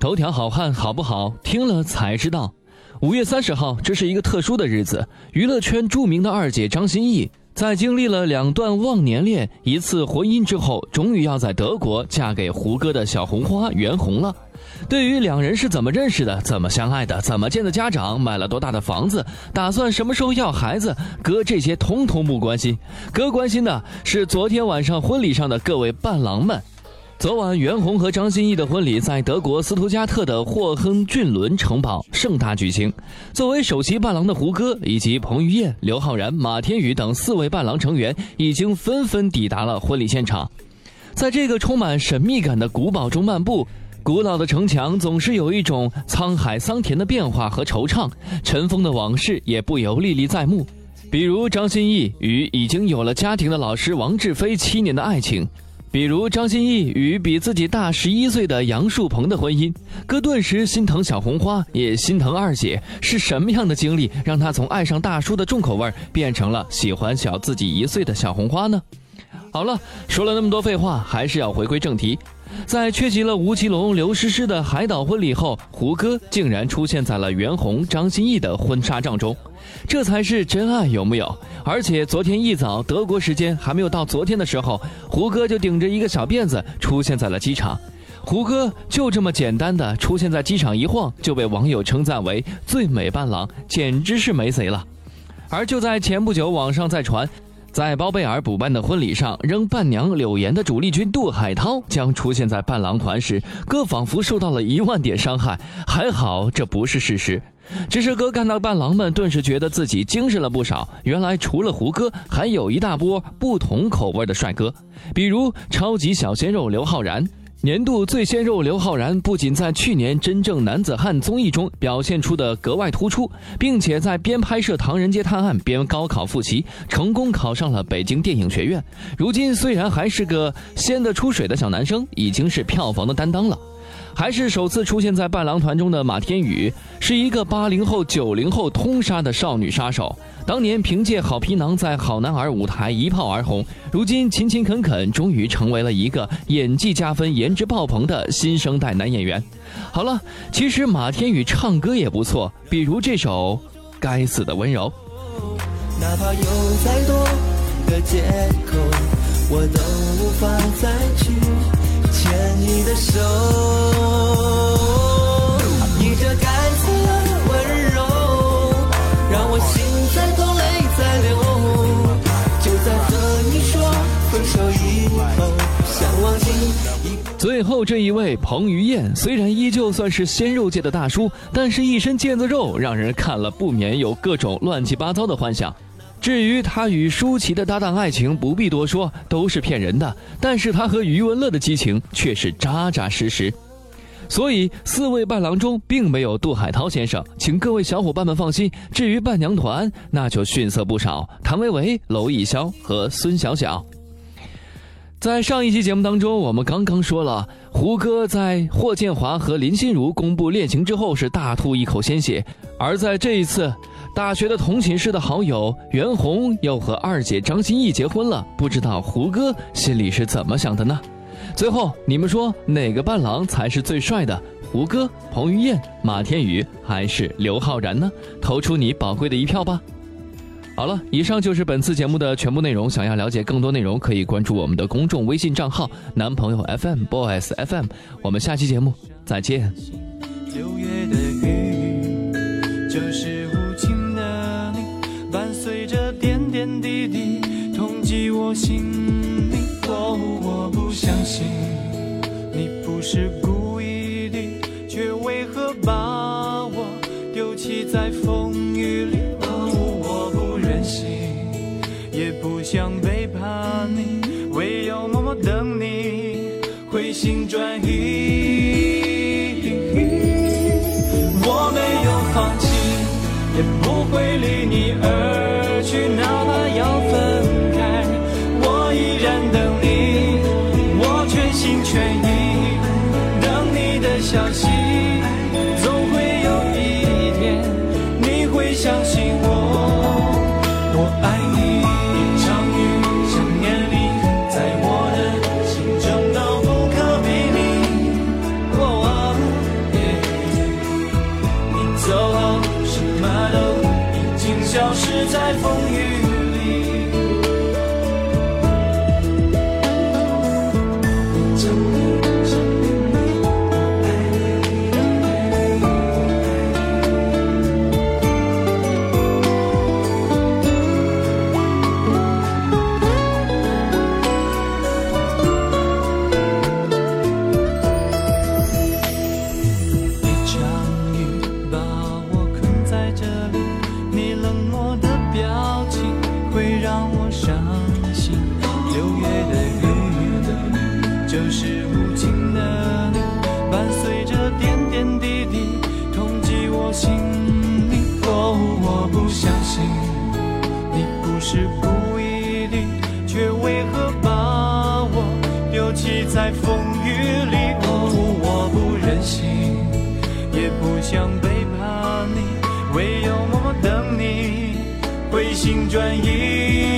头条好汉好不好？听了才知道。五月三十号，这是一个特殊的日子。娱乐圈著名的二姐张歆艺，在经历了两段忘年恋、一次婚姻之后，终于要在德国嫁给胡歌的小红花袁弘了。对于两人是怎么认识的、怎么相爱的、怎么见的家长、买了多大的房子、打算什么时候要孩子，哥这些通通不关心。哥关心的是昨天晚上婚礼上的各位伴郎们。昨晚，袁弘和张歆艺的婚礼在德国斯图加特的霍亨俊伦城堡盛大举行。作为首席伴郎的胡歌，以及彭于晏、刘昊然、马天宇等四位伴郎成员，已经纷纷抵达了婚礼现场。在这个充满神秘感的古堡中漫步，古老的城墙总是有一种沧海桑田的变化和惆怅，尘封的往事也不由历历在目。比如张歆艺与已经有了家庭的老师王志飞七年的爱情。比如张歆艺与比自己大十一岁的杨树鹏的婚姻，哥顿时心疼小红花，也心疼二姐。是什么样的经历让她从爱上大叔的重口味，变成了喜欢小自己一岁的小红花呢？好了，说了那么多废话，还是要回归正题。在缺席了吴奇隆、刘诗诗的海岛婚礼后，胡歌竟然出现在了袁弘、张歆艺的婚纱照中，这才是真爱有木有？而且昨天一早，德国时间还没有到昨天的时候，胡歌就顶着一个小辫子出现在了机场。胡歌就这么简单的出现在机场一晃，就被网友称赞为最美伴郎，简直是没谁了。而就在前不久，网上在传。在包贝尔补办的婚礼上，扔伴娘柳岩的主力军杜海涛将出现在伴郎团时，哥仿佛受到了一万点伤害。还好这不是事实，只是哥看到伴郎们，顿时觉得自己精神了不少。原来除了胡歌，还有一大波不同口味的帅哥，比如超级小鲜肉刘昊然。年度最鲜肉刘昊然不仅在去年《真正男子汉》综艺中表现出的格外突出，并且在边拍摄《唐人街探案》边高考复习，成功考上了北京电影学院。如今虽然还是个鲜得出水的小男生，已经是票房的担当了。还是首次出现在伴郎团中的马天宇，是一个八零后、九零后通杀的少女杀手。当年凭借《好皮囊》在《好男儿》舞台一炮而红，如今勤勤恳恳，终于成为了一个演技加分、颜值爆棚的新生代男演员。好了，其实马天宇唱歌也不错，比如这首《该死的温柔》。哪怕有再多的借口，我都无法再去牵你的手。最后这一位彭于晏，虽然依旧算是鲜肉界的大叔，但是一身腱子肉，让人看了不免有各种乱七八糟的幻想。至于他与舒淇的搭档爱情，不必多说，都是骗人的。但是他和余文乐的激情却是扎扎实实。所以四位伴郎中并没有杜海涛先生，请各位小伙伴们放心。至于伴娘团，那就逊色不少，谭维维、娄艺潇和孙晓晓。在上一期节目当中，我们刚刚说了，胡歌在霍建华和林心如公布恋情之后是大吐一口鲜血，而在这一次，大学的同寝室的好友袁弘又和二姐张歆艺结婚了，不知道胡歌心里是怎么想的呢？最后，你们说哪个伴郎才是最帅的？胡歌、彭于晏、马天宇还是刘昊然呢？投出你宝贵的一票吧。好了，以上就是本次节目的全部内容。想要了解更多内容，可以关注我们的公众微信账号“男朋友 FM Boys FM”。我们下期节目再见。六月的雨，就是点滴滴，痛击我心里。哦，我不相信你不是故意的，却为何把我丢弃在风雨里？哦，我不忍心也不想背叛你，唯有默默等你回心转意。我没有放弃，也不会离你而过去，哪怕要分开，我依然等你，我全心全意等你的消息。总会有一天，你会相信我，我爱你。一场雨，想念你，在我的心中都不可比拟。你走后，什么？消失在风雨。在风雨里，哦，我不忍心，也不想背叛你，唯有默默等你回心转意。